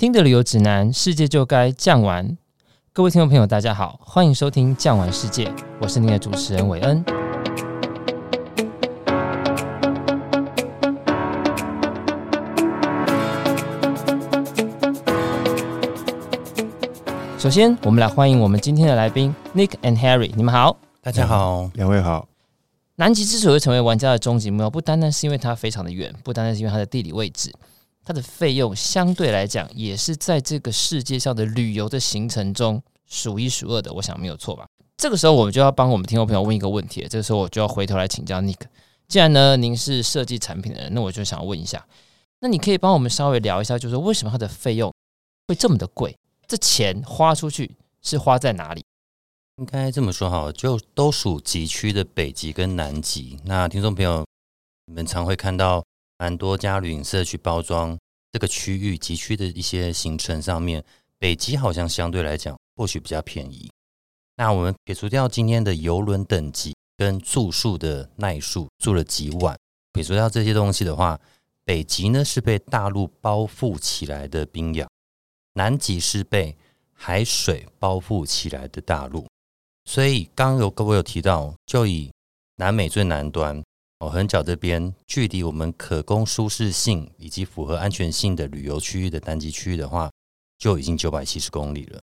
听的旅游指南，世界就该降玩。各位听众朋友，大家好，欢迎收听《降玩世界》，我是您的主持人韦恩。首先，我们来欢迎我们今天的来宾 Nick and Harry，你们好，大家好，两位好。南极之所以成为玩家的终极目标，不单单是因为它非常的远，不单单是因为它的地理位置。它的费用相对来讲，也是在这个世界上的旅游的行程中数一数二的，我想没有错吧？这个时候我们就要帮我们听众朋友问一个问题，这个时候我就要回头来请教 Nick。既然呢，您是设计产品的人，那我就想问一下，那你可以帮我们稍微聊一下，就是为什么它的费用会这么的贵？这钱花出去是花在哪里？应该这么说哈，就都属极区的北极跟南极。那听众朋友，你们常会看到。蛮多家旅行社去包装这个区域极区的一些行程上面，北极好像相对来讲或许比较便宜。那我们撇除掉今天的邮轮等级跟住宿的耐数，住了几晚，撇除掉这些东西的话，北极呢是被大陆包覆起来的冰洋，南极是被海水包覆起来的大陆。所以刚有各位有提到，就以南美最南端。哦，横角这边距离我们可供舒适性以及符合安全性的旅游区域的单机区域的话，就已经九百七十公里了。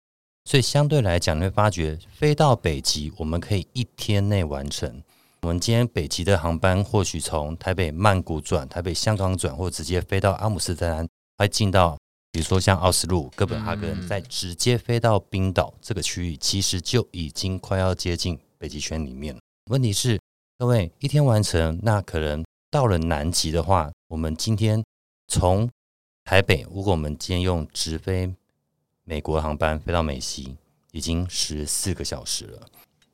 所以相对来讲，你会发觉飞到北极，我们可以一天内完成。我们今天北极的航班，或许从台北曼谷转、台北香港转，或直接飞到阿姆斯特丹，还进到比如说像奥斯陆、哥本哈根，再直接飞到冰岛这个区域，其实就已经快要接近北极圈里面了。问题是。各位一天完成，那可能到了南极的话，我们今天从台北，如果我们今天用直飞美国航班飞到美西，已经十四个小时了。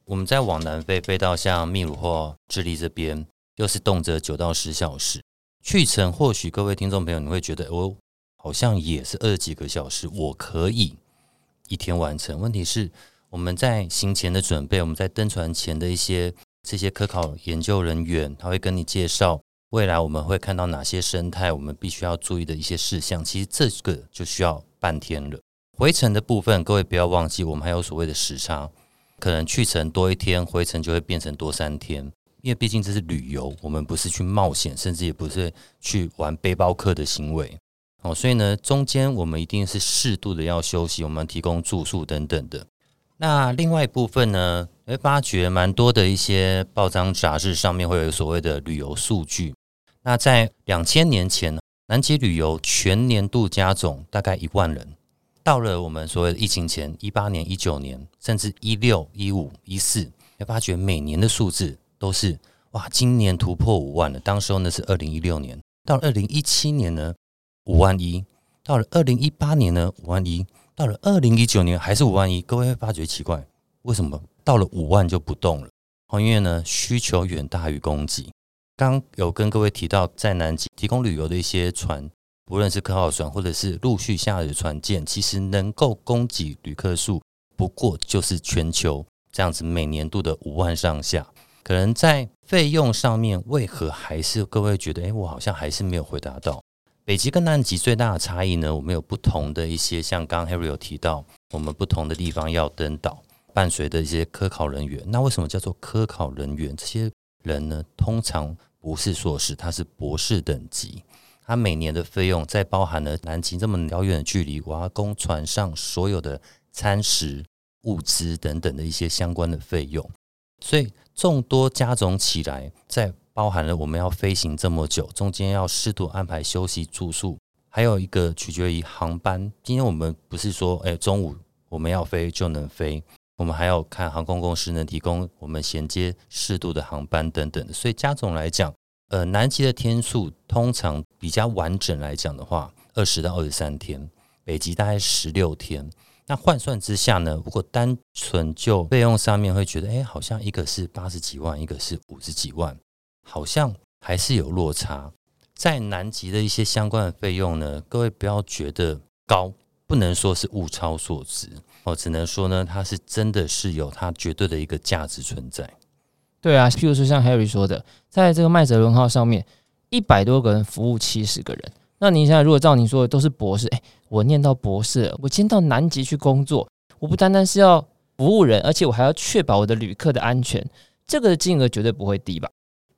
我们再往南飞，飞到像秘鲁或智利这边，又是动辄九到十小时。去程或许各位听众朋友你会觉得，哦，好像也是二十几个小时，我可以一天完成。问题是我们在行前的准备，我们在登船前的一些。这些科考研究人员，他会跟你介绍未来我们会看到哪些生态，我们必须要注意的一些事项。其实这个就需要半天了。回程的部分，各位不要忘记，我们还有所谓的时差，可能去程多一天，回程就会变成多三天。因为毕竟这是旅游，我们不是去冒险，甚至也不是去玩背包客的行为哦。所以呢，中间我们一定是适度的要休息，我们提供住宿等等的。那另外一部分呢，会发觉蛮多的一些报章杂志上面会有所谓的旅游数据。那在两千年前，南极旅游全年度加总大概一万人。到了我们所谓的疫情前，一八年、一九年，甚至一六、一五、一四，会发觉每年的数字都是哇，今年突破五万了。当时候呢是二零一六年，到了二零一七年呢五万一，到了二零一八年呢五万一。到了二零一九年还是五万一，各位会发觉奇怪，为什么到了五万就不动了？因为呢需求远大于供给。刚有跟各位提到，在南极提供旅游的一些船，不论是科号船或者是陆续下的船舰，其实能够供给旅客数不过就是全球这样子每年度的五万上下。可能在费用上面，为何还是各位觉得，哎，我好像还是没有回答到。北极跟南极最大的差异呢，我们有不同的一些，像刚刚 Harry 有提到，我们不同的地方要登岛，伴随的一些科考人员。那为什么叫做科考人员？这些人呢，通常不是硕士，他是博士等级。他每年的费用，在包含了南极这么遥远的距离，我要供船上所有的餐食、物资等等的一些相关的费用，所以众多加总起来，在包含了我们要飞行这么久，中间要适度安排休息住宿，还有一个取决于航班。今天我们不是说，哎，中午我们要飞就能飞，我们还要看航空公司能提供我们衔接适度的航班等等。所以加总来讲，呃，南极的天数通常比较完整来讲的话，二十到二十三天，北极大概十六天。那换算之下呢，如果单纯就费用上面会觉得，哎，好像一个是八十几万，一个是五十几万。好像还是有落差，在南极的一些相关的费用呢，各位不要觉得高，不能说是物超所值，哦只能说呢，它是真的是有它绝对的一个价值存在。对啊，譬如说像 Harry 说的，在这个麦哲伦号上面，一百多个人服务七十个人，那你现在如果照您说的都是博士，哎，我念到博士，我今天到南极去工作，我不单单是要服务人，而且我还要确保我的旅客的安全，这个的金额绝对不会低吧？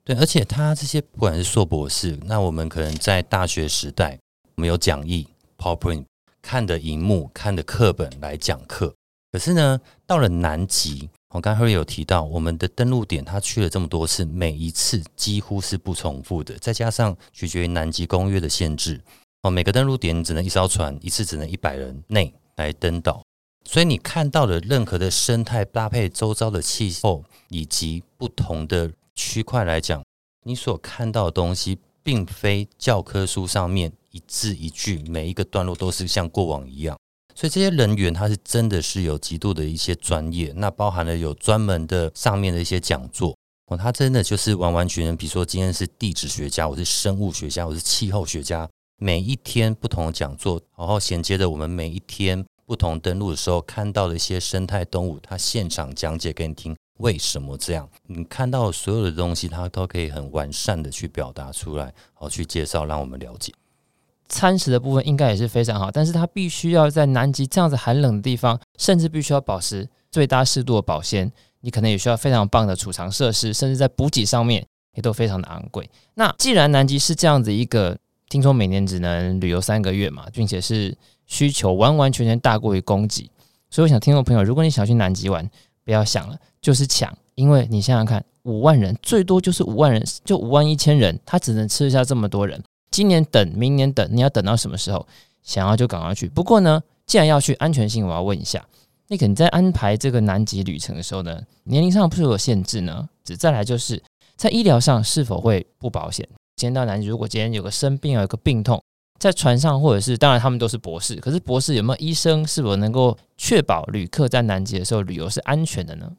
对，而且他这些不管是硕博士，那我们可能在大学时代，我们有讲义、PowerPoint，看的荧幕、看的课本来讲课。可是呢，到了南极，我刚才有提到，我们的登陆点他去了这么多次，每一次几乎是不重复的。再加上取决于南极公约的限制，哦，每个登陆点只能一艘船，一次只能一百人内来登岛。所以你看到的任何的生态搭配周遭的气候以及不同的。区块来讲，你所看到的东西，并非教科书上面一字一句，每一个段落都是像过往一样。所以这些人员，他是真的是有极度的一些专业，那包含了有专门的上面的一些讲座哦，他真的就是完完全全，比如说今天是地质学家，我是生物学家，我是气候学家，每一天不同的讲座，然后衔接着我们每一天不同登陆的时候看到的一些生态动物，他现场讲解给你听。为什么这样？你看到所有的东西，它都可以很完善的去表达出来，好去介绍，让我们了解。餐食的部分应该也是非常好，但是它必须要在南极这样子寒冷的地方，甚至必须要保持最大适度的保鲜。你可能也需要非常棒的储藏设施，甚至在补给上面也都非常的昂贵。那既然南极是这样子一个，听说每年只能旅游三个月嘛，并且是需求完完全全大过于供给，所以我想听众朋友，如果你想去南极玩，不要想了。就是抢，因为你想想看，五万人最多就是五万人，就五万一千人，他只能吃下这么多人。今年等，明年等，你要等到什么时候？想要就赶快去。不过呢，既然要去，安全性我要问一下，那个你在安排这个南极旅程的时候呢，年龄上不是有限制呢？只再来就是在医疗上是否会不保险？今天到南极，如果今天有个生病，有个病痛，在船上或者是，当然他们都是博士，可是博士有没有医生，是否能够确保旅客在南极的时候旅游是安全的呢？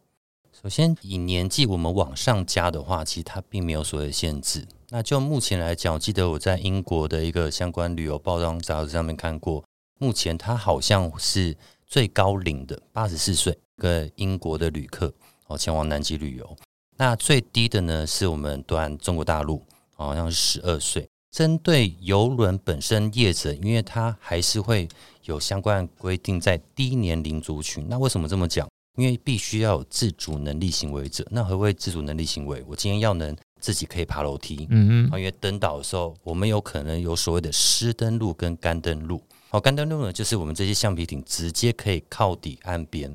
首先，以年纪我们往上加的话，其实它并没有所谓限制。那就目前来讲，我记得我在英国的一个相关旅游报章杂志上面看过，目前它好像是最高龄的八十四岁，一个英国的旅客哦前往南极旅游。那最低的呢，是我们端中国大陆，好像是十二岁。针对游轮本身业者，因为它还是会有相关规定在低年龄族群。那为什么这么讲？因为必须要有自主能力行为者，那何谓自主能力行为？我今天要能自己可以爬楼梯，嗯嗯，因为登岛的时候，我们有可能有所谓的湿登陆跟干登陆。好，干登陆呢，就是我们这些橡皮艇直接可以靠底岸边；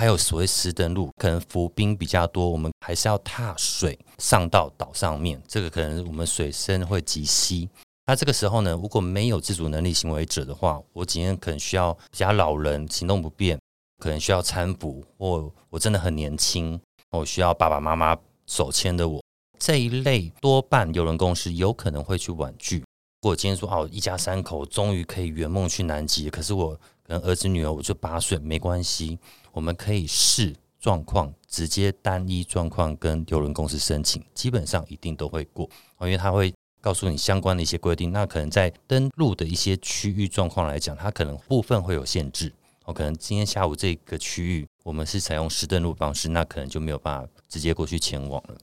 还有所谓石登陆，可能浮冰比较多，我们还是要踏水上到岛上面。这个可能我们水深会极稀。那这个时候呢，如果没有自主能力行为者的话，我今天可能需要比较老人行动不便。可能需要搀扶，或我真的很年轻，我需要爸爸妈妈手牵着我这一类，多半邮轮公司有可能会去婉拒。如果今天说哦，一家三口终于可以圆梦去南极，可是我可能儿子女儿我就八岁，没关系，我们可以试状况直接单一状况跟邮轮公司申请，基本上一定都会过，因为他会告诉你相关的一些规定。那可能在登陆的一些区域状况来讲，它可能部分会有限制。可能今天下午这个区域，我们是采用湿登陆方式，那可能就没有办法直接过去前往了。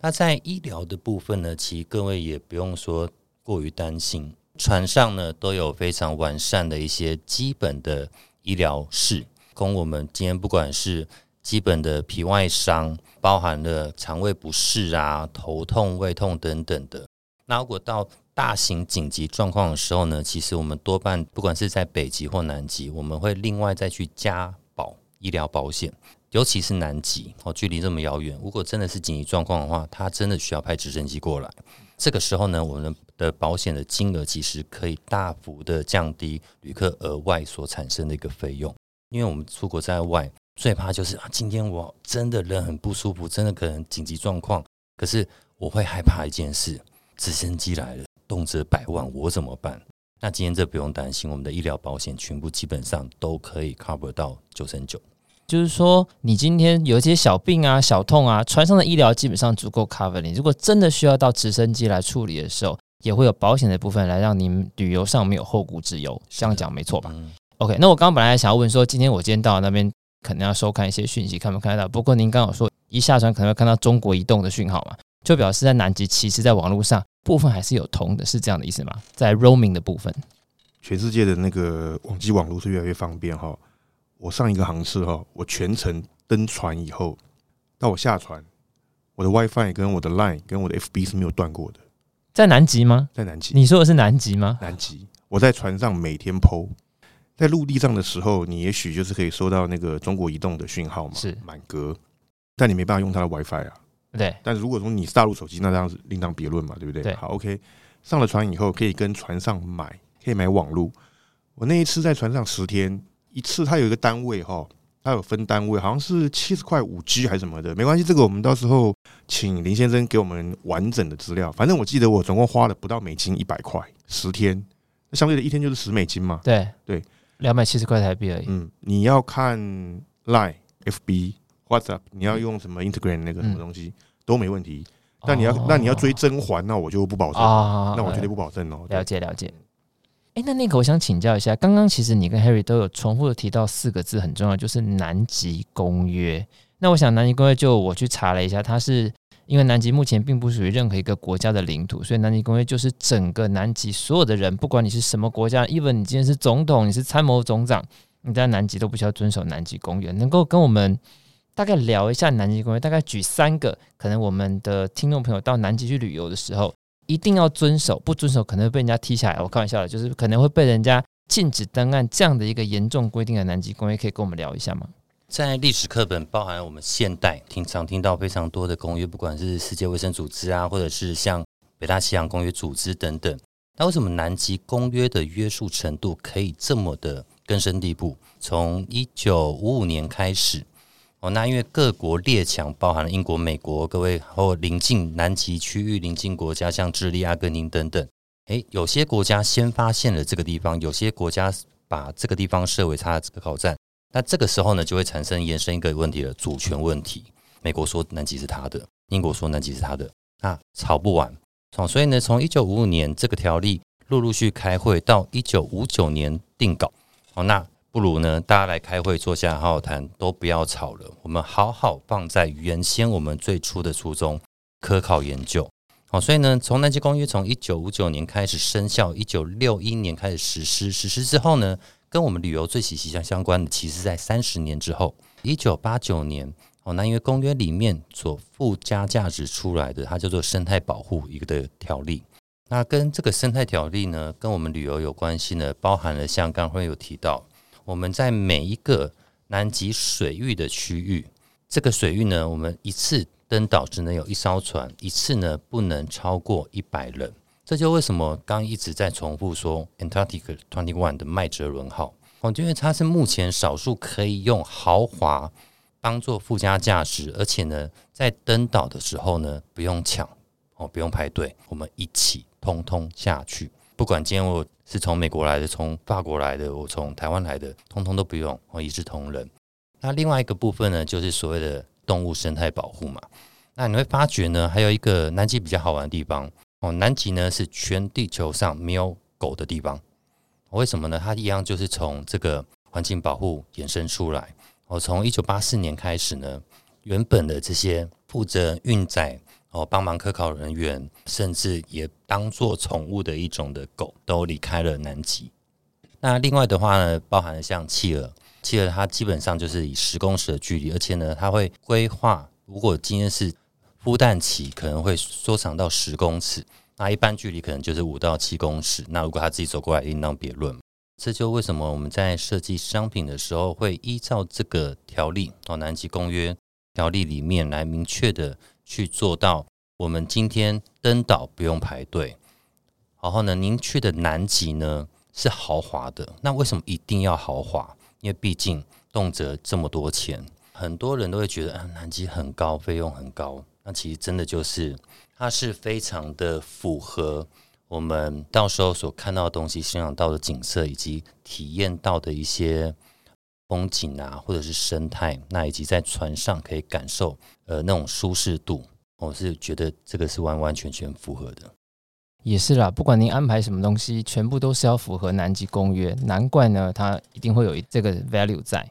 那在医疗的部分呢，其实各位也不用说过于担心，船上呢都有非常完善的一些基本的医疗室，供我们今天不管是基本的皮外伤，包含了肠胃不适啊、头痛、胃痛等等的。那如果到大型紧急状况的时候呢，其实我们多半不管是在北极或南极，我们会另外再去加保医疗保险，尤其是南极哦，距离这么遥远，如果真的是紧急状况的话，它真的需要派直升机过来。这个时候呢，我们的保险的金额其实可以大幅的降低旅客额外所产生的一个费用，因为我们出国在外最怕就是啊，今天我真的人很不舒服，真的可能紧急状况，可是我会害怕一件事，直升机来了。动辄百万，我怎么办？那今天这不用担心，我们的医疗保险全部基本上都可以 cover 到九成九。就是说，你今天有一些小病啊、小痛啊，船上的医疗基本上足够 cover 你。如果真的需要到直升机来处理的时候，也会有保险的部分来让您旅游上没有后顾之忧。这样讲没错吧？嗯。OK，那我刚刚本来想要问说，今天我今天到那边可能要收看一些讯息，看没看得到？不过您刚好说一下船可能会看到中国移动的讯号嘛，就表示在南极，其实在网络上。部分还是有通的，是这样的意思吗？在 roaming 的部分，全世界的那个网际网络是越来越方便哈。我上一个航次哈，我全程登船以后，到我下船，我的 WiFi 跟我的 Line 跟我的 FB 是没有断过的。在南极吗？在南极。你说的是南极吗？南极。我在船上每天 PO，在陆地上的时候，你也许就是可以收到那个中国移动的讯号嘛，是满格，但你没办法用它的 WiFi 啊。对。但是如果说你是大陆手机，那这样子另当别论嘛，对不对？对。好，OK。上了船以后，可以跟船上买，可以买网路。我那一次在船上十天，一次它有一个单位哈，它有分单位，好像是七十块五 G 还是什么的，没关系，这个我们到时候请林先生给我们完整的资料。反正我记得我总共花了不到美金一百块，十天，那相对的一天就是十美金嘛。对对，两百七十块台币而已。嗯，你要看 Line、FB、WhatsApp，你要用什么 Instagram 那个什么东西、嗯、都没问题。但你要，那你要追甄嬛，那我就不保证。那我绝对不保证哦。了解了解。哎，那那个我想请教一下，刚刚其实你跟 Harry 都有重复的提到四个字很重要，就是南极公约。那我想南极公约就我去查了一下，它是因为南极目前并不属于任何一个国家的领土，所以南极公约就是整个南极所有的人，不管你是什么国家，even 你今天是总统，你是参谋总长，你在南极都不需要遵守南极公约，能够跟我们。大概聊一下南极公约，大概举三个可能我们的听众朋友到南极去旅游的时候一定要遵守，不遵守可能会被人家踢下来。我开玩笑的，就是可能会被人家禁止登岸这样的一个严重规定的南极公约，可以跟我们聊一下吗？在历史课本，包含我们现代经常听到非常多的公约，不管是世界卫生组织啊，或者是像北大西洋公约组织等等。那为什么南极公约的约束程度可以这么的根深蒂固？从一九五五年开始。哦，那因为各国列强，包含了英国、美国，各位或邻近南极区域邻近国家，像智利、阿根廷等等，诶，有些国家先发现了这个地方，有些国家把这个地方设为它的这个考站，那这个时候呢，就会产生延伸一个问题了，主权问题。美国说南极是他的，英国说南极是他的，那吵不完。哦，所以呢，从一九五五年这个条例陆陆续开会到一九五九年定稿，哦，那。不如呢，大家来开会，坐下好好谈，都不要吵了。我们好好放在原先我们最初的初衷，科考研究。好，所以呢，从南极公约从一九五九年开始生效，一九六一年开始实施。实施之后呢，跟我们旅游最息息相相关的，其实在三十年之后，一九八九年。哦，那因为公约里面所附加价值出来的，它叫做生态保护一个的条例。那跟这个生态条例呢，跟我们旅游有关系呢，包含了像刚刚有提到。我们在每一个南极水域的区域，这个水域呢，我们一次登岛只能有一艘船，一次呢不能超过一百人。这就为什么刚一直在重复说 Antarctic Twenty One 的麦哲伦号，哦，因为它是目前少数可以用豪华当做附加价值，而且呢，在登岛的时候呢，不用抢哦，不用排队，我们一起通通下去。不管今天我是从美国来的，从法国来的，我从台湾来的，通通都不用，我一视同仁。那另外一个部分呢，就是所谓的动物生态保护嘛。那你会发觉呢，还有一个南极比较好玩的地方哦，南极呢是全地球上没有狗的地方。为什么呢？它一样就是从这个环境保护衍生出来。我从一九八四年开始呢，原本的这些负责运载。哦，帮忙科考人员，甚至也当做宠物的一种的狗，都离开了南极。那另外的话呢，包含了像企鹅，企鹅它基本上就是以十公尺的距离，而且呢，它会规划，如果今天是孵蛋期，可能会缩长到十公尺，那一般距离可能就是五到七公尺。那如果它自己走过来，另当别论。这就为什么我们在设计商品的时候，会依照这个条例哦，《南极公约》条例里面来明确的。去做到，我们今天登岛不用排队，然后呢，您去的南极呢是豪华的，那为什么一定要豪华？因为毕竟动辄这么多钱，很多人都会觉得啊，南极很高，费用很高。那其实真的就是，它是非常的符合我们到时候所看到的东西、欣赏到的景色以及体验到的一些。风景啊，或者是生态，那以及在船上可以感受呃那种舒适度，我是觉得这个是完完全全符合的。也是啦，不管您安排什么东西，全部都是要符合南极公约，难怪呢，它一定会有这个 value 在。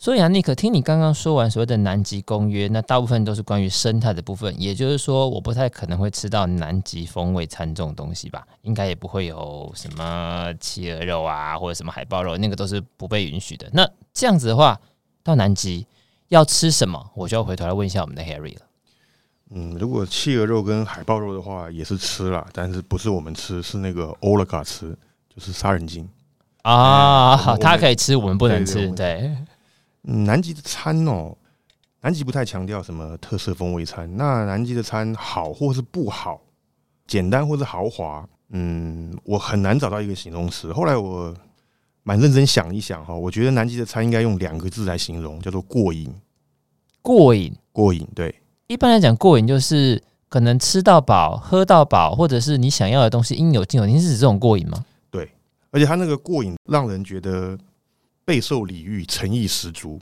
所以啊，尼克，听你刚刚说完所谓的南极公约，那大部分都是关于生态的部分，也就是说，我不太可能会吃到南极风味餐这种东西吧？应该也不会有什么企鹅肉啊，或者什么海豹肉，那个都是不被允许的。那这样子的话，到南极要吃什么？我就要回头来问一下我们的 Harry 了。嗯，如果企鹅肉跟海豹肉的话，也是吃啦，但是不是我们吃，是那个 Olga 吃，就是杀人鲸啊。好，他可以吃，我们不能吃。对。嗯，南极的餐哦，南极不太强调什么特色风味餐。那南极的餐好或是不好，简单或是豪华，嗯，我很难找到一个形容词。后来我蛮认真想一想哈，我觉得南极的餐应该用两个字来形容，叫做过瘾。过瘾，过瘾。对，一般来讲，过瘾就是可能吃到饱、喝到饱，或者是你想要的东西应有尽有。您是指这种过瘾吗？对，而且他那个过瘾让人觉得。备受礼遇，诚意十足。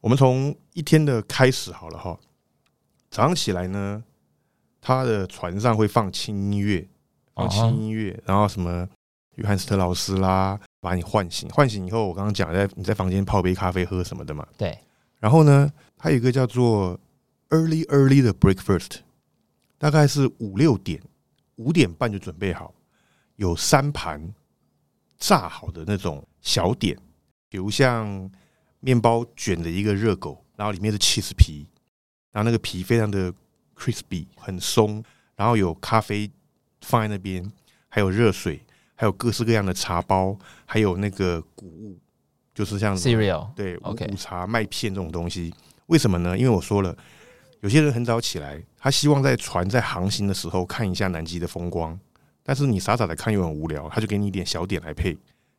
我们从一天的开始好了哈，早上起来呢，他的船上会放轻音乐，放轻音乐，然后什么约翰斯特劳斯啦，把你唤醒，唤醒以后，我刚刚讲在你在房间泡杯咖啡喝什么的嘛，对。然后呢，还有一个叫做 early early 的 breakfast，大概是五六点，五点半就准备好，有三盘炸好的那种小点。比如像面包卷的一个热狗，然后里面是起司皮，然后那个皮非常的 crispy 很松，然后有咖啡放在那边，还有热水，还有各式各样的茶包，还有那个谷物，就是像 cereal 对五谷茶麦片这种东西。为什么呢？因为我说了，有些人很早起来，他希望在船在航行的时候看一下南极的风光，但是你傻傻的看又很无聊，他就给你一点小点来配。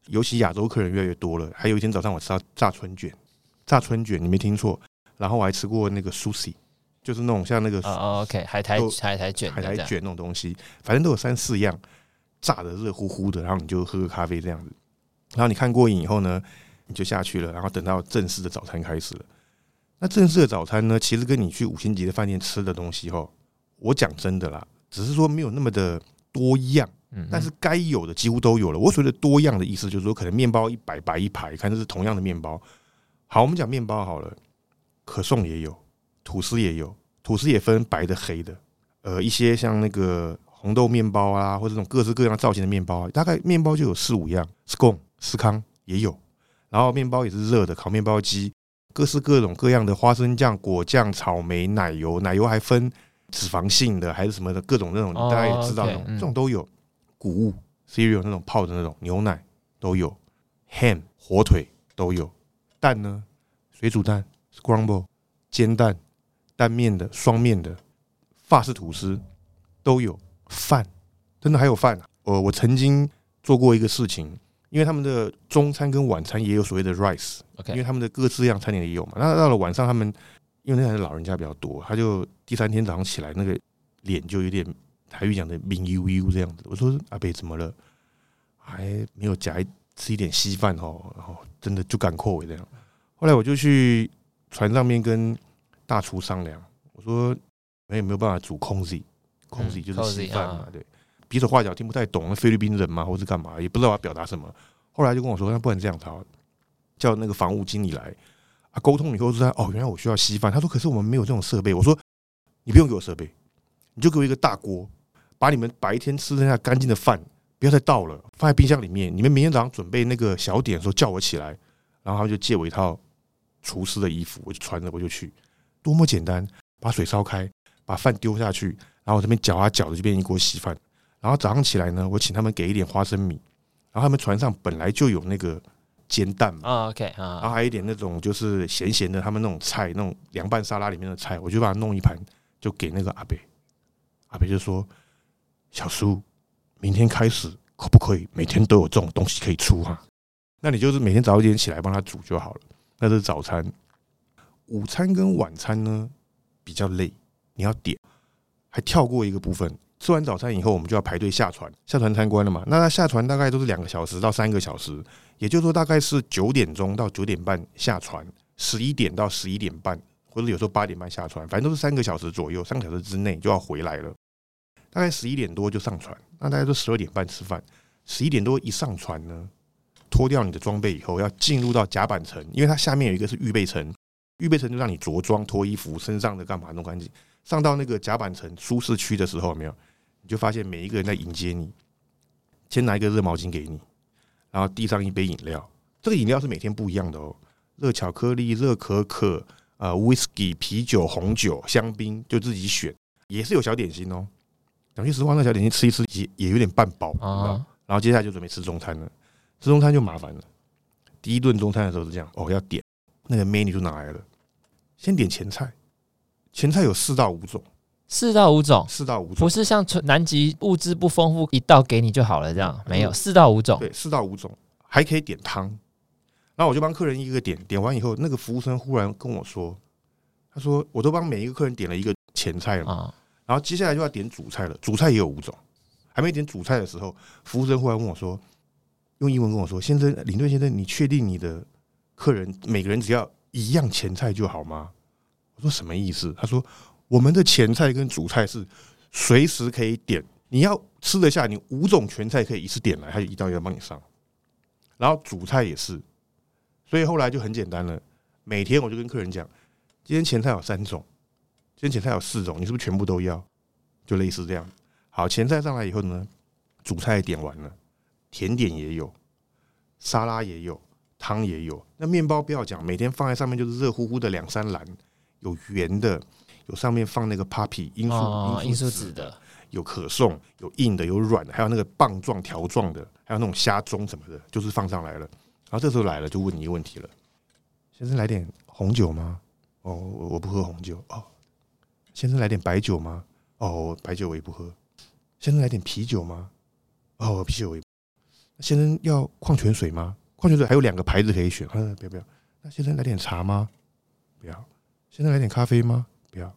尤其亚洲客人越来越多了。还有一天早上，我吃到炸春卷，炸春卷你没听错。然后我还吃过那个 sushi，就是那种像那个哦，OK，海苔海苔卷，海苔卷那种东西，反正都有三四样，炸的热乎乎的。然后你就喝个咖啡这样子。然后你看过瘾以后呢，你就下去了。然后等到正式的早餐开始了。那正式的早餐呢，其实跟你去五星级的饭店吃的东西，哈，我讲真的啦，只是说没有那么的多样。但是该有的几乎都有了。我所谓的多样的意思，就是说可能面包一摆摆一排，看这是同样的面包。好，我们讲面包好了，可颂也有，吐司也有，吐司也分白的黑的。呃，一些像那个红豆面包啊，或者这种各式各样造型的面包，大概面包就有四五样。scone 司康也有，然后面包也是热的，烤面包机，各式各种各样的花生酱、果酱、草莓、奶油，奶油还分脂肪性的还是什么的，各种那种，大家也知道，这种都有。谷物 cereal 那种泡的那种牛奶都有，ham 火腿都有，蛋呢，水煮蛋 scramble 煎蛋，单面的双面的法式吐司都有，饭真的还有饭啊！我我曾经做过一个事情，因为他们的中餐跟晚餐也有所谓的 rice，因为他们的各式样餐点也有嘛。那到了晚上，他们因为那还是老人家比较多，他就第三天早上起来那个脸就有点。台语讲的“明悠悠”这样子，我说阿北怎么了？还没有夹吃一点稀饭哦，然后真的就赶扣尾这样。后来我就去船上面跟大厨商量，我说没有没有办法煮空 Z，空 Z 就是稀饭嘛，对，比手画脚听不太懂，菲律宾人嘛，或是干嘛，也不知道我要表达什么。后来就跟我说，那不然这样，他叫那个房务经理来啊，沟通以后说哦，原来我需要稀饭。他说可是我们没有这种设备。我说你不用给我设备，你就给我一个大锅。把你们白天吃剩下干净的饭不要再倒了，放在冰箱里面。你们明天早上准备那个小点的时候叫我起来，然后他们就借我一套厨师的衣服，我就穿着我就去，多么简单！把水烧开，把饭丢下去，然后我这边搅啊搅的就变一锅稀饭。然后早上起来呢，我请他们给一点花生米，然后他们船上本来就有那个煎蛋嘛，OK 啊，然后还有一点那种就是咸咸的，他们那种菜，那种凉拌沙拉里面的菜，我就把它弄一盘，就给那个阿北，阿北就说。小叔，明天开始可不可以每天都有这种东西可以出哈？那你就是每天早一点起来帮他煮就好了。那是早餐，午餐跟晚餐呢比较累，你要点，还跳过一个部分。吃完早餐以后，我们就要排队下船，下船参观了嘛？那他下船大概都是两个小时到三个小时，也就是说大概是九点钟到九点半下船，十一点到十一点半，或者有时候八点半下船，反正都是三个小时左右，三个小时之内就要回来了。大概十一点多就上船，那大家都十二点半吃饭。十一点多一上船呢，脱掉你的装备以后，要进入到甲板层，因为它下面有一个是预备层，预备层就让你着装、脱衣服、身上的干嘛弄干净。上到那个甲板层舒适区的时候，没有，你就发现每一个人在迎接你，先拿一个热毛巾给你，然后递上一杯饮料。这个饮料是每天不一样的哦，热巧克力、热可可、呃，whisky、啤酒、红酒、香槟，就自己选，也是有小点心哦。讲句实话，那小点心吃一吃也也有点半饱啊。然后接下来就准备吃中餐了，吃中餐就麻烦了。第一顿中餐的时候是这样哦，要点那个 menu 就拿来了，先点前菜，前菜有四到五种，四到五种，四到五种，不是像南极物资不丰富，一道给你就好了这样，没有四到五种，对，四到五种，还可以点汤。然后我就帮客人一个个点，点完以后，那个服务生忽然跟我说，他说我都帮每一个客人点了一个前菜了。哦然后接下来就要点主菜了，主菜也有五种，还没点主菜的时候，服务生忽然问我说：“用英文跟我说，先生，领队先生，你确定你的客人每个人只要一样前菜就好吗？”我说：“什么意思？”他说：“我们的前菜跟主菜是随时可以点，你要吃得下，你五种全菜可以一次点来，他就一道一道帮你上。然后主菜也是，所以后来就很简单了，每天我就跟客人讲，今天前菜有三种。”今天前菜有四种，你是不是全部都要？就类似这样。好，前菜上来以后呢，主菜点完了，甜点也有，沙拉也有，汤也有。那面包不要讲，每天放在上面就是热乎乎的两三篮，有圆的，有上面放那个 Poppy 罂粟罂粟籽的，有可颂，有硬的，有软的，还有那个棒状条状的，还有那种虾盅什么的，就是放上来了。然后这时候来了，就问你一个问题了：先生来点红酒吗？哦，我不喝红酒哦。先生来点白酒吗？哦，白酒我也不喝。先生来点啤酒吗？哦，啤酒我也不。先生要矿泉水吗？矿泉水还有两个牌子可以选。嗯，不要不要。那先生来点茶吗？不要。先生来点咖啡吗？不要。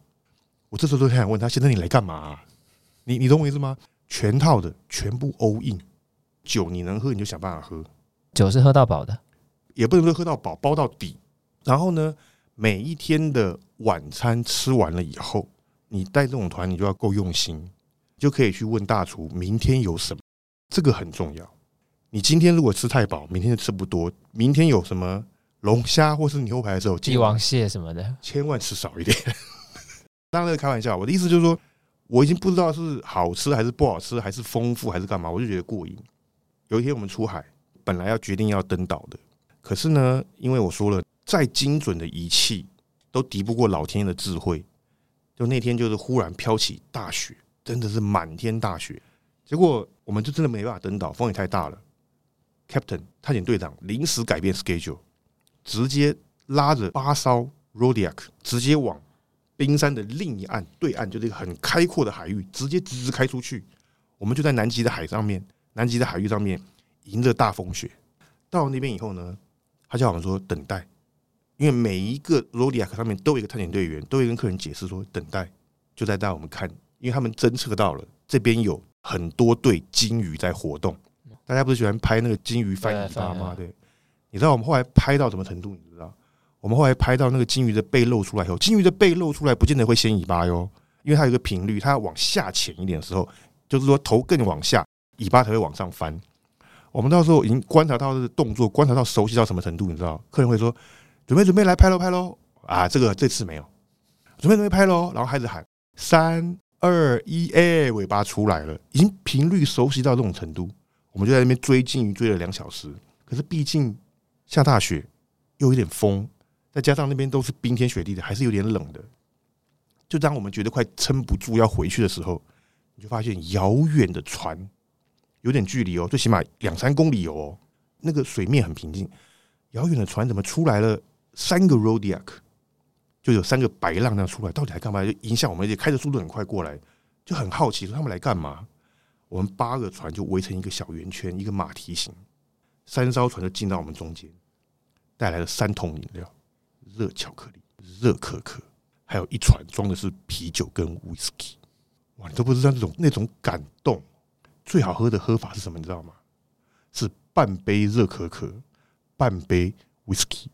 我这时候都很想问他：先生你来干嘛啊？你你懂我意思吗？全套的，全部 all in。酒你能喝你就想办法喝。酒是喝到饱的，也不能说喝到饱，包到底。然后呢？每一天的晚餐吃完了以后，你带这种团，你就要够用心，就可以去问大厨明天有什么，这个很重要。你今天如果吃太饱，明天就吃不多。明天有什么龙虾或是牛排的时候，帝王蟹什么的，千万吃少一点。当然开玩笑，我的意思就是说，我已经不知道是好吃还是不好吃，还是丰富还是干嘛，我就觉得过瘾。有一天我们出海，本来要决定要登岛的，可是呢，因为我说了。再精准的仪器都敌不过老天爷的智慧。就那天，就是忽然飘起大雪，真的是满天大雪。结果我们就真的没办法登岛，风也太大了。Captain 探险队长临时改变 schedule，直接拉着八艘 Zodiac 直接往冰山的另一岸对岸，就是一个很开阔的海域，直接直直开出去。我们就在南极的海上面，南极的海域上面迎着大风雪。到了那边以后呢，他叫我们说等待。因为每一个 Rodiac 上面都有一个探险队员，都会跟客人解释说等待，就在带我们看，因为他们侦测到了这边有很多对金鱼在活动。大家不是喜欢拍那个金鱼翻尾巴吗？对，你知道我们后来拍到什么程度？你知道？我们后来拍到那个金鱼的背露出来以后，金鱼的背露出来不见得会掀尾巴哟，因为它有一个频率，它要往下潜一点的时候，就是说头更往下，尾巴才会往上翻。我们到时候已经观察到这个动作，观察到熟悉到什么程度？你知道？客人会说。准备准备来拍喽拍喽啊！这个这次没有，准备准备拍喽。然后孩子喊三二一，哎，尾巴出来了，已经频率熟悉到这种程度，我们就在那边追鲸鱼，追了两小时。可是毕竟下大雪，又有点风，再加上那边都是冰天雪地的，还是有点冷的。就当我们觉得快撑不住要回去的时候，你就发现遥远的船有点距离哦，最起码两三公里哦，那个水面很平静，遥远的船怎么出来了？三个 Rodiac，就有三个白浪那样出来，到底来干嘛？就影响我们，而且开的速度很快过来，就很好奇说他们来干嘛？我们八个船就围成一个小圆圈，一个马蹄形，三艘船就进到我们中间，带来了三桶饮料：热巧克力、热可可，还有一船装的是啤酒跟 Whisky。哇，你都不知道那种那种感动。最好喝的喝法是什么？你知道吗？是半杯热可可，半杯 Whisky。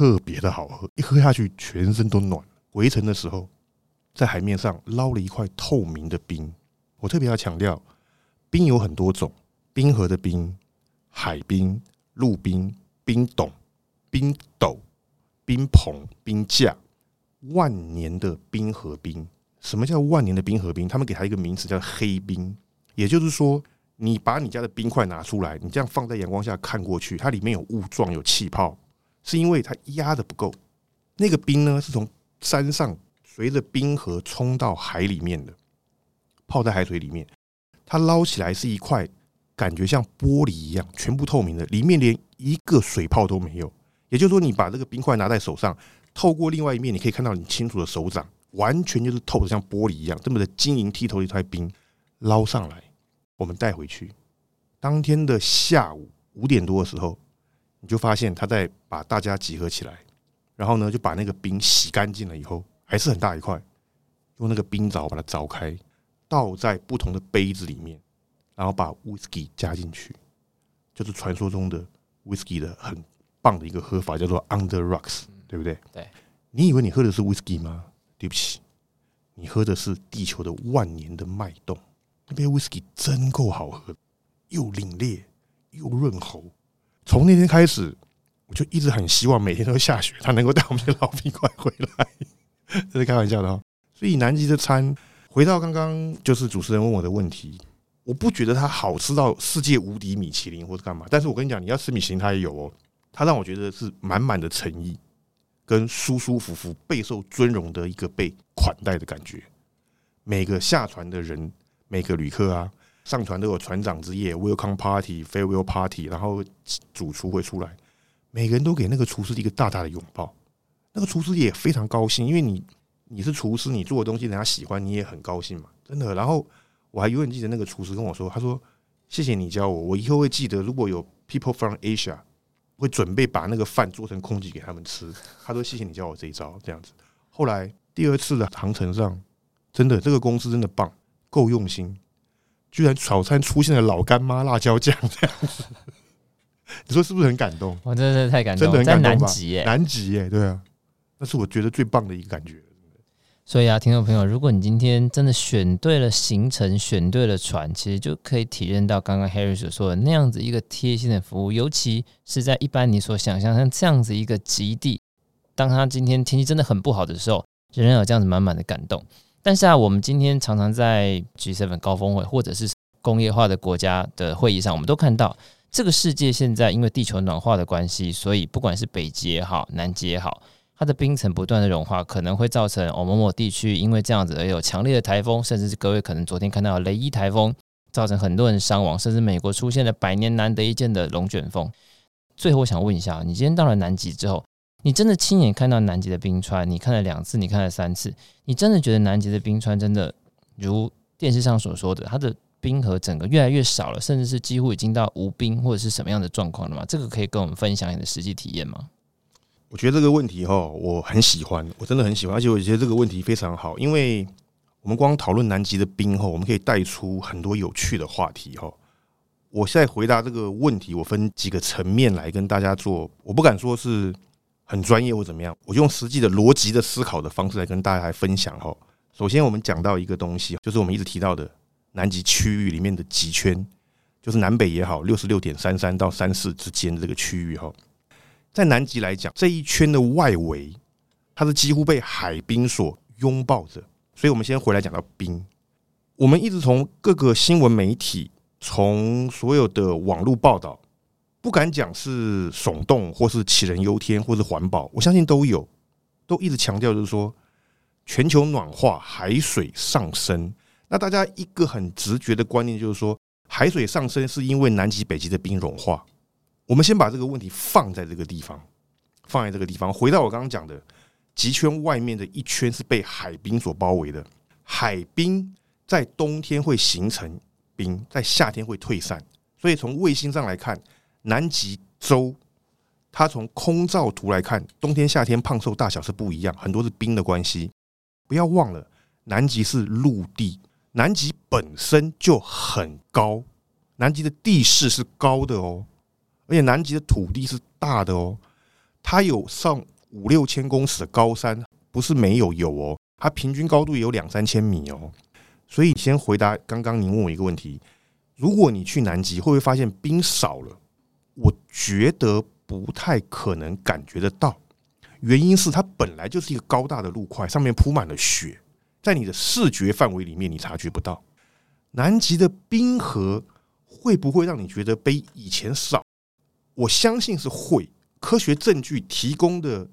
特别的好喝，一喝下去全身都暖。回程的时候，在海面上捞了一块透明的冰。我特别要强调，冰有很多种：冰河的冰、海冰、陆冰、冰董、冰斗、冰棚、冰架，万年的冰河冰。什么叫万年的冰河冰？他们给它一个名词叫黑冰，也就是说，你把你家的冰块拿出来，你这样放在阳光下看过去，它里面有雾状、有气泡，是因为它压的不够。那个冰呢，是从山上随着冰河冲到海里面的，泡在海水里面，它捞起来是一块感觉像玻璃一样，全部透明的，里面连一个水泡都没有。也就是说，你把这个冰块拿在手上，透过另外一面，你可以看到你清楚的手掌。完全就是透的像玻璃一样，这么的晶莹剔透的一块冰捞上来，我们带回去。当天的下午五点多的时候，你就发现他在把大家集合起来，然后呢就把那个冰洗干净了以后，还是很大一块，用那个冰凿把它凿开，倒在不同的杯子里面，然后把 whisky 加进去，就是传说中的 whisky 的很棒的一个喝法，叫做 Under Rocks，对不对？对，你以为你喝的是 whisky 吗？对不起，你喝的是地球的万年的脉动。那杯 whisky 真够好喝，又凛冽又润喉。从那天开始，我就一直很希望每天都下雪，他能够带我们的老冰块回来。这是开玩笑的哦。所以南极的餐，回到刚刚就是主持人问我的问题，我不觉得它好吃到世界无敌米其林或者干嘛。但是我跟你讲，你要吃米其林，它也有哦。它让我觉得是满满的诚意。跟舒舒服服、备受尊荣的一个被款待的感觉。每个下船的人，每个旅客啊，上船都有船长之夜、Welcome Party、Farewell Party，然后主厨会出来，每个人都给那个厨师一个大大的拥抱。那个厨师也非常高兴，因为你你是厨师，你做的东西人家喜欢，你也很高兴嘛，真的。然后我还永远记得那个厨师跟我说：“他说谢谢你教我，我以后会记得，如果有 People from Asia。”会准备把那个饭做成空气给他们吃。他说：“谢谢你教我这一招。”这样子，后来第二次的航程上，真的这个公司真的棒，够用心，居然早餐出现了老干妈辣椒酱这样子。你说是不是很感动？我真的是太感动，真的很感动吧？南极耶，南极耶，对啊，那是我觉得最棒的一个感觉。所以啊，听众朋友，如果你今天真的选对了行程，选对了船，其实就可以体验到刚刚 Harry 所说的那样子一个贴心的服务。尤其是在一般你所想象像这样子一个极地，当他今天天气真的很不好的时候，仍然有这样子满满的感动。但是啊，我们今天常常在 G7 高峰会或者是工业化的国家的会议上，我们都看到这个世界现在因为地球暖化的关系，所以不管是北极也好，南极也好。它的冰层不断的融化，可能会造成哦某某地区因为这样子而有强烈的台风，甚至是各位可能昨天看到雷伊台风，造成很多人伤亡，甚至美国出现了百年难得一见的龙卷风。最后我想问一下，你今天到了南极之后，你真的亲眼看到南极的冰川？你看了两次，你看了三次，你真的觉得南极的冰川真的如电视上所说的，它的冰河整个越来越少了，甚至是几乎已经到无冰或者是什么样的状况了吗？这个可以跟我们分享你的实际体验吗？我觉得这个问题哈，我很喜欢，我真的很喜欢，而且我觉得这个问题非常好，因为我们光讨论南极的冰后，我们可以带出很多有趣的话题哈。我现在回答这个问题，我分几个层面来跟大家做，我不敢说是很专业或怎么样，我用实际的逻辑的思考的方式来跟大家来分享哈。首先，我们讲到一个东西，就是我们一直提到的南极区域里面的极圈，就是南北也好，六十六点三三到三四之间的这个区域哈。在南极来讲，这一圈的外围，它是几乎被海冰所拥抱着。所以，我们先回来讲到冰。我们一直从各个新闻媒体，从所有的网络报道，不敢讲是耸动，或是杞人忧天，或是环保，我相信都有，都一直强调就是说，全球暖化，海水上升。那大家一个很直觉的观念就是说，海水上升是因为南极、北极的冰融化。我们先把这个问题放在这个地方，放在这个地方。回到我刚刚讲的，极圈外面的一圈是被海冰所包围的。海冰在冬天会形成冰，在夏天会退散。所以从卫星上来看，南极洲它从空照图来看，冬天、夏天胖瘦大小是不一样，很多是冰的关系。不要忘了，南极是陆地，南极本身就很高，南极的地势是高的哦。而且南极的土地是大的哦，它有上五六千公尺的高山，不是没有有哦，它平均高度也有两三千米哦。所以先回答刚刚您问我一个问题：如果你去南极，会不会发现冰少了？我觉得不太可能感觉得到。原因是它本来就是一个高大的路块，上面铺满了雪，在你的视觉范围里面你察觉不到。南极的冰河会不会让你觉得比以前少？我相信是会。科学证据提供的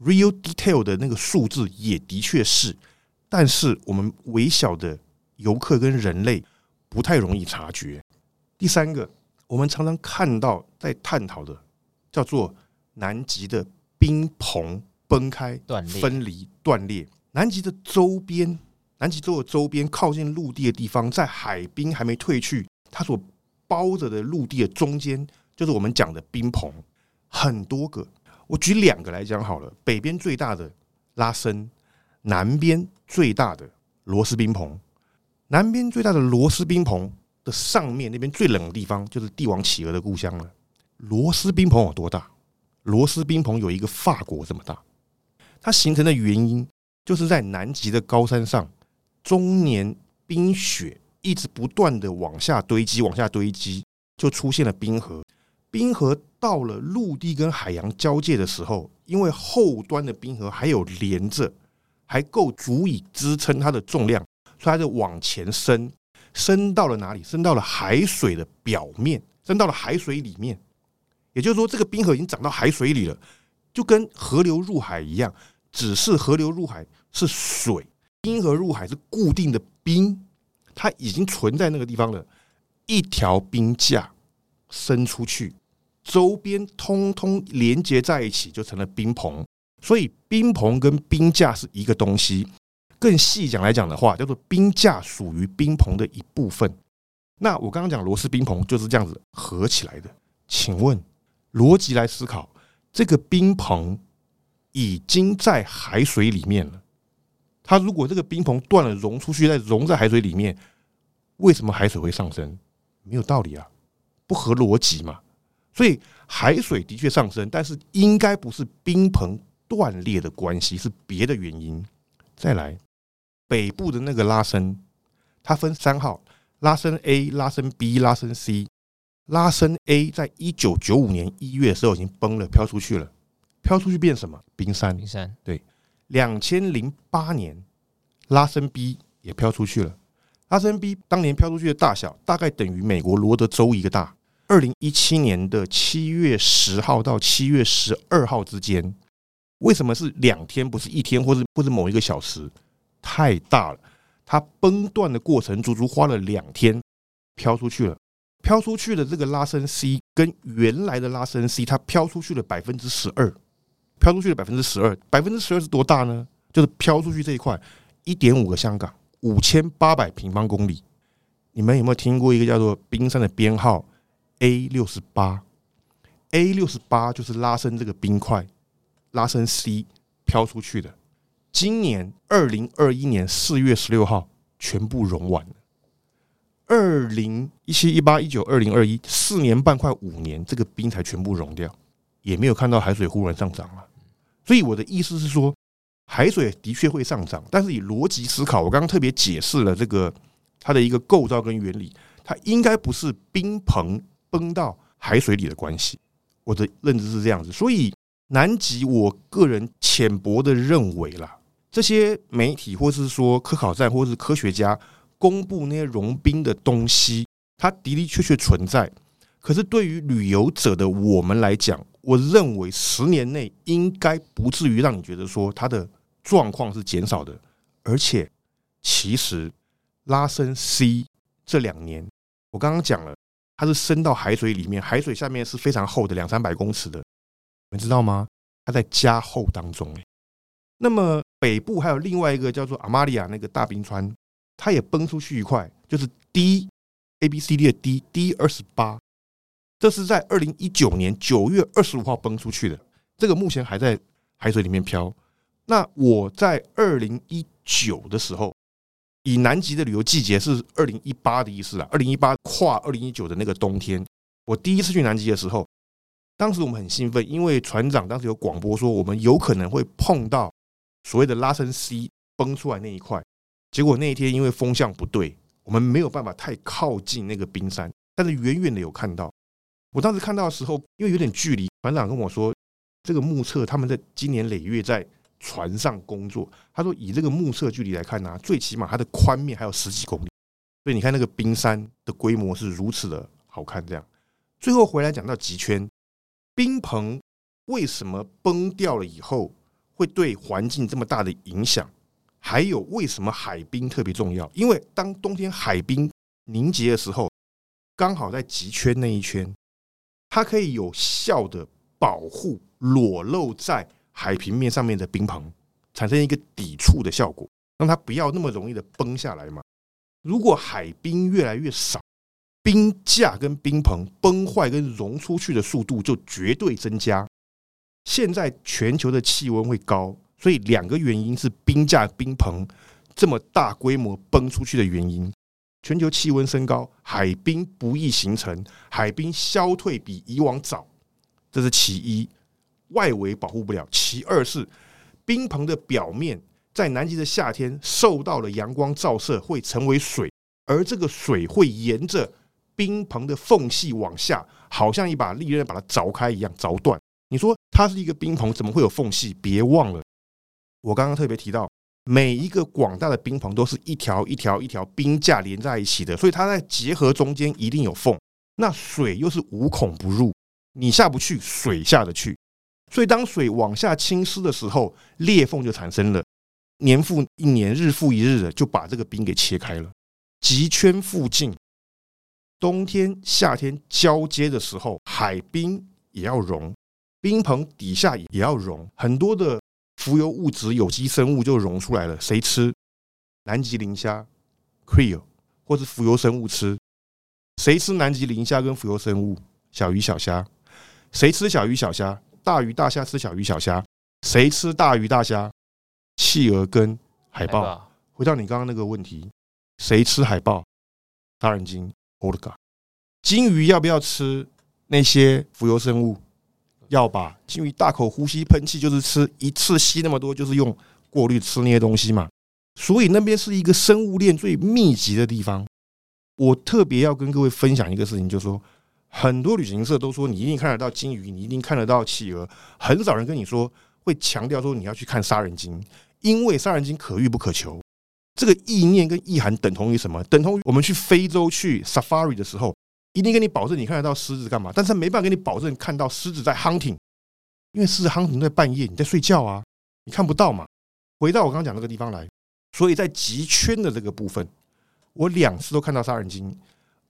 real detail 的那个数字也的确是，但是我们微小的游客跟人类不太容易察觉。第三个，我们常常看到在探讨的叫做南极的冰棚崩开、断裂、分离、断裂。南极的周边，南极洲的周边靠近陆地的地方，在海冰还没退去，它所包着的陆地的中间，就是我们讲的冰棚。很多个，我举两个来讲好了。北边最大的拉伸，南边最大的罗斯冰棚。南边最大的罗斯冰棚的上面那边最冷的地方，就是帝王企鹅的故乡了。罗斯冰棚有多大？罗斯冰棚有一个法国这么大。它形成的原因，就是在南极的高山上，终年冰雪一直不断的往下堆积，往下堆积，就出现了冰河。冰河到了陆地跟海洋交界的时候，因为后端的冰河还有连着，还够足以支撑它的重量，所以它就往前伸，伸到了哪里？伸到了海水的表面，伸到了海水里面。也就是说，这个冰河已经涨到海水里了，就跟河流入海一样，只是河流入海是水，冰河入海是固定的冰，它已经存在那个地方了，一条冰架伸出去。周边通通连接在一起，就成了冰棚。所以冰棚跟冰架是一个东西。更细讲来讲的话，叫做冰架属于冰棚的一部分。那我刚刚讲罗斯冰棚就是这样子合起来的。请问，逻辑来思考，这个冰棚已经在海水里面了。它如果这个冰棚断了，融出去再融在海水里面，为什么海水会上升？没有道理啊，不合逻辑嘛。所以海水的确上升，但是应该不是冰棚断裂的关系，是别的原因。再来，北部的那个拉伸，它分三号：拉伸 A、拉伸 B、拉伸 C。拉伸 A 在一九九五年一月的时候已经崩了，飘出去了。飘出去变什么？冰山。冰山。对，两千零八年，拉伸 B 也飘出去了。拉伸 B 当年飘出去的大小，大概等于美国罗德州一个大。二零一七年的七月十号到七月十二号之间，为什么是两天，不是一天，或是或是某一个小时？太大了，它崩断的过程足足花了两天，飘出去了。飘出去的这个拉伸 C 跟原来的拉伸 C，它飘出去了百分之十二，飘出去了百分之十二，百分之十二是多大呢？就是飘出去这一块一点五个香港，五千八百平方公里。你们有没有听过一个叫做冰山的编号？A 六十八，A 六十八就是拉伸这个冰块，拉伸 C 飘出去的。今年二零二一年四月十六号全部融完了。二零一七、一八、一九、二零二一四年半快五年，这个冰才全部融掉，也没有看到海水忽然上涨了。所以我的意思是说，海水的确会上涨，但是以逻辑思考，我刚刚特别解释了这个它的一个构造跟原理，它应该不是冰棚。崩到海水里的关系，我的认知是这样子，所以南极，我个人浅薄的认为啦，这些媒体或是说科考站或是科学家公布那些融冰的东西，它的的确确存在。可是对于旅游者的我们来讲，我认为十年内应该不至于让你觉得说它的状况是减少的，而且其实拉伸 C 这两年，我刚刚讲了。它是伸到海水里面，海水下面是非常厚的，两三百公尺的，你知道吗？它在加厚当中。那么北部还有另外一个叫做阿玛利亚那个大冰川，它也崩出去一块，就是 D A B C D 的 D D 二十八，这是在二零一九年九月二十五号崩出去的，这个目前还在海水里面飘。那我在二零一九的时候。以南极的旅游季节是二零一八的意思啊，二零一八跨二零一九的那个冬天，我第一次去南极的时候，当时我们很兴奋，因为船长当时有广播说我们有可能会碰到所谓的拉伸 C 崩出来那一块。结果那一天因为风向不对，我们没有办法太靠近那个冰山，但是远远的有看到。我当时看到的时候，因为有点距离，船长跟我说，这个目测他们在今年累月在船上工作。他说，以这个目测距离来看呢、最起码它的宽面还有十几公里。所以你看那个冰山的规模是如此的好看。这样，最后回来讲到极圈，冰棚为什么崩掉了以后会对环境这么大的影响？还有为什么海冰特别重要？因为当冬天海冰凝结的时候，刚好在极圈那一圈。它可以有效的保护裸露在海平面上面的冰棚，产生一个抵触的效果，让它不要那么容易的崩下来嘛。如果海冰越来越少，冰架跟冰棚崩坏跟融出去的速度就绝对增加。现在全球的气温会高，所以两个原因是冰架冰棚这么大规模崩出去的原因。全球气温升高，海冰不易形成，海冰消退比以往早，这是其一，外围保护不了。其二是冰棚的表面在南极的夏天受到了阳光照射，会成为水，而这个水会沿着冰棚的缝隙往下，好像一把利刃把它凿开一样凿断。你说它是一个冰棚，怎么会有缝隙？别忘了，我刚刚特别提到。每一个广大的冰棚都是一条一条一条冰架连在一起的，所以它在结合中间一定有缝。那水又是无孔不入，你下不去，水下得去。所以当水往下侵蚀的时候，裂缝就产生了。年复一年，日复一日的就把这个冰给切开了。极圈附近，冬天夏天交接的时候，海冰也要融，冰棚底下也要融，很多的。浮游物质、有机生物就融出来了。谁吃？南极磷虾 （krill） 或是浮游生物吃？谁吃南极磷虾跟浮游生物？小鱼小虾。谁吃小鱼小虾？大鱼大虾吃小鱼小虾。谁吃大鱼大虾？企鹅跟海豹。回到你刚刚那个问题，谁吃海豹？大人鲸 o l g a。鲸鱼要不要吃那些浮游生物？要把鲸鱼大口呼吸喷气，就是吃一次吸那么多，就是用过滤吃那些东西嘛。所以那边是一个生物链最密集的地方。我特别要跟各位分享一个事情，就是说，很多旅行社都说你一定看得到鲸鱼，你一定看得到企鹅，很少人跟你说会强调说你要去看杀人鲸，因为杀人鲸可遇不可求。这个意念跟意涵等同于什么？等同于我们去非洲去 safari 的时候。一定跟你保证，你看得到狮子干嘛？但是没办法跟你保证看到狮子在 hunting，因为狮子 hunting 在半夜，你在睡觉啊，你看不到嘛。回到我刚刚讲那个地方来，所以在极圈的这个部分，我两次都看到杀人鲸，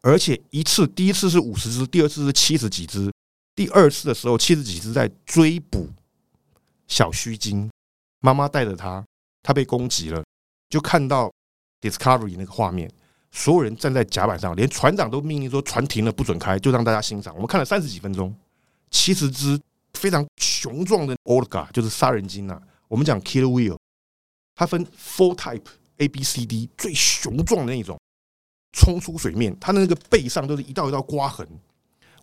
而且一次第一次是五十只，第二次是七十几只，第二次的时候七十几只在追捕小须鲸，妈妈带着它，它被攻击了，就看到 Discovery 那个画面。所有人站在甲板上，连船长都命令说船停了，不准开，就让大家欣赏。我们看了三十几分钟，七十只非常雄壮的 orca 就是杀人鲸啊。我们讲 killer whale，它分 four type A B C D，最雄壮的那一种，冲出水面，它的那个背上都是一道一道刮痕。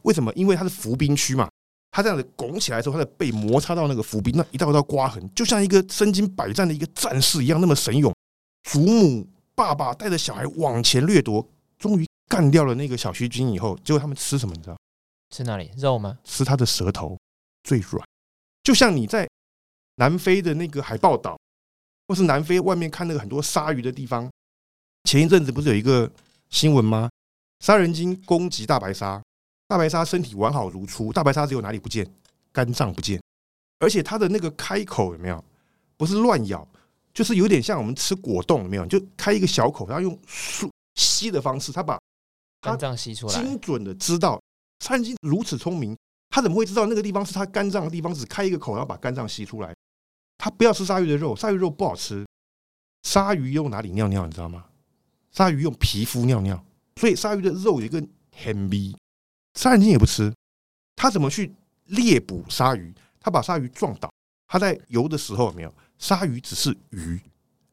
为什么？因为它是浮冰区嘛，它这样子拱起来的时候，它的背摩擦到那个浮冰，那一道一道刮痕，就像一个身经百战的一个战士一样，那么神勇。祖母。爸爸带着小孩往前掠夺，终于干掉了那个小须鲸以后，结果他们吃什么？你知道？吃哪里？肉吗？吃它的舌头，最软。就像你在南非的那个海豹岛，或是南非外面看那个很多鲨鱼的地方，前一阵子不是有一个新闻吗？杀人鲸攻击大白鲨，大白鲨身体完好如初，大白鲨只有哪里不见？肝脏不见，而且它的那个开口有没有？不是乱咬。就是有点像我们吃果冻，有没有？就开一个小口，然后用吸吸的方式，他把肝脏吸出来，精准的知道。杀人鲸如此聪明，他怎么会知道那个地方是他肝脏的地方？只开一个口，然后把肝脏吸出来。他不要吃鲨鱼的肉，鲨鱼肉不好吃。鲨鱼用哪里尿尿？你知道吗？鲨鱼用皮肤尿尿，所以鲨鱼的肉有一个很逼。杀人鲸也不吃，他怎么去猎捕鲨鱼？他把鲨鱼撞倒，他在游的时候有没有？鲨鱼只是鱼，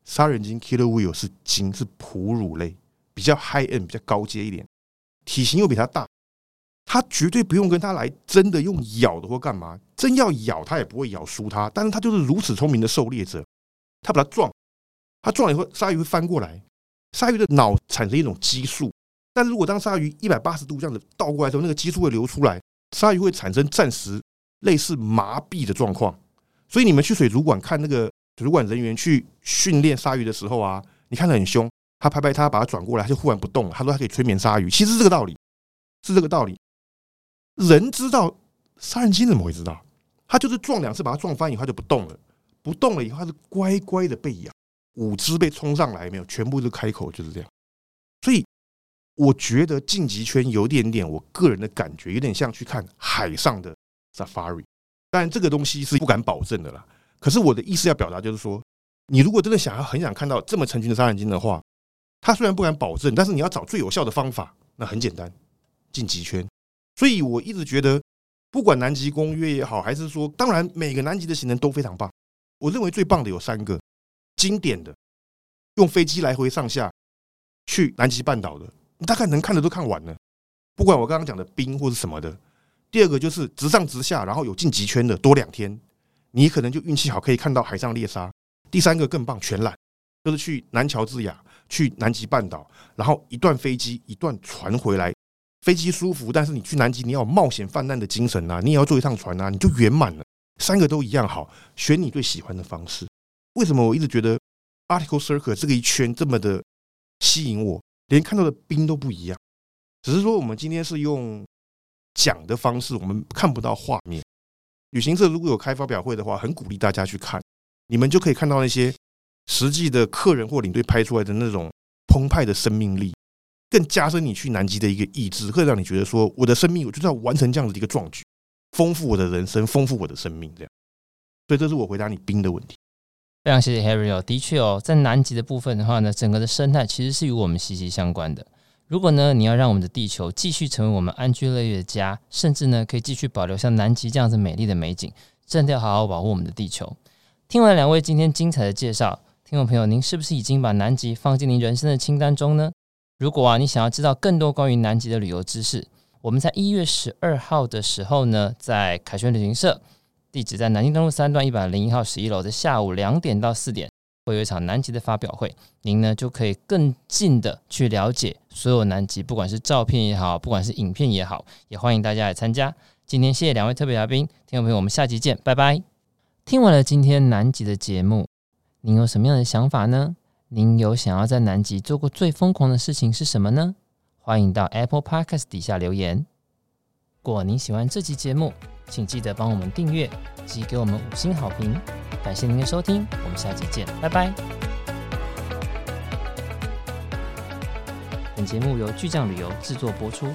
杀人鲸 killer whale 是鲸，是哺乳类，比较 high end，比较高阶一点，体型又比它大，它绝对不用跟它来真的用咬的或干嘛，真要咬它也不会咬输它，但是它就是如此聪明的狩猎者，它把它撞，它撞了以后，鲨鱼会翻过来，鲨鱼的脑产生一种激素，但是如果当鲨鱼一百八十度这样子倒过来的时候，那个激素会流出来，鲨鱼会产生暂时类似麻痹的状况。所以你们去水族馆看那个水族馆人员去训练鲨鱼的时候啊，你看得很凶，他拍拍他，把他转过来，他就忽然不动了。他说他可以催眠鲨鱼，其实这个道理，是这个道理。人知道，杀人鲸怎么会知道？他就是撞两次，把他撞翻以后他就不动了，不动了以后他是乖乖的被咬，五只被冲上来没有，全部都开口就是这样。所以我觉得晋级圈有点点，我个人的感觉有点像去看海上的 Safari。当然这个东西是不敢保证的啦。可是我的意思要表达就是说，你如果真的想要很想看到这么成群的杀人鲸的话，他虽然不敢保证，但是你要找最有效的方法，那很简单，进极圈。所以我一直觉得，不管南极公约也好，还是说，当然每个南极的行程都非常棒。我认为最棒的有三个，经典的，用飞机来回上下去南极半岛的，你大概能看的都看完了。不管我刚刚讲的冰或是什么的。第二个就是直上直下，然后有晋级圈的多两天，你可能就运气好可以看到海上猎杀。第三个更棒，全览，就是去南乔治亚，去南极半岛，然后一段飞机一段船回来。飞机舒服，但是你去南极，你要冒险犯难的精神啊！你也要坐一趟船啊，你就圆满了。三个都一样好，选你最喜欢的方式。为什么我一直觉得 Article Circle 这个一圈这么的吸引我？连看到的冰都不一样。只是说我们今天是用讲的方式，我们看不到画面。旅行社如果有开发表会的话，很鼓励大家去看，你们就可以看到那些实际的客人或领队拍出来的那种澎湃的生命力。更加深你去南极的一个意志，会让你觉得说，我的生命我就是要完成这样子的一个壮举，丰富我的人生，丰富我的生命，这样。所以这是我回答你冰的问题。非常谢谢 Harry 哦，的确哦，在南极的部分的话呢，整个的生态其实是与我们息息相关的。如果呢，你要让我们的地球继续成为我们安居乐业的家，甚至呢，可以继续保留像南极这样子美丽的美景，真的要好好保护我们的地球。听完两位今天精彩的介绍，听众朋友，您是不是已经把南极放进您人生的清单中呢？如果啊，你想要知道更多关于南极的旅游知识，我们在一月十二号的时候呢，在凯旋旅行社，地址在南京东路三段一百零一号十一楼的下午两点到四点，会有一场南极的发表会，您呢就可以更近的去了解所有南极，不管是照片也好，不管是影片也好，也欢迎大家来参加。今天谢谢两位特别嘉宾，听众朋友，我们下期见，拜拜。听完了今天南极的节目，您有什么样的想法呢？您有想要在南极做过最疯狂的事情是什么呢？欢迎到 Apple Podcast 底下留言。如果您喜欢这期节目，请记得帮我们订阅及给我们五星好评。感谢您的收听，我们下期见，拜拜。本节目由巨匠旅游制作播出。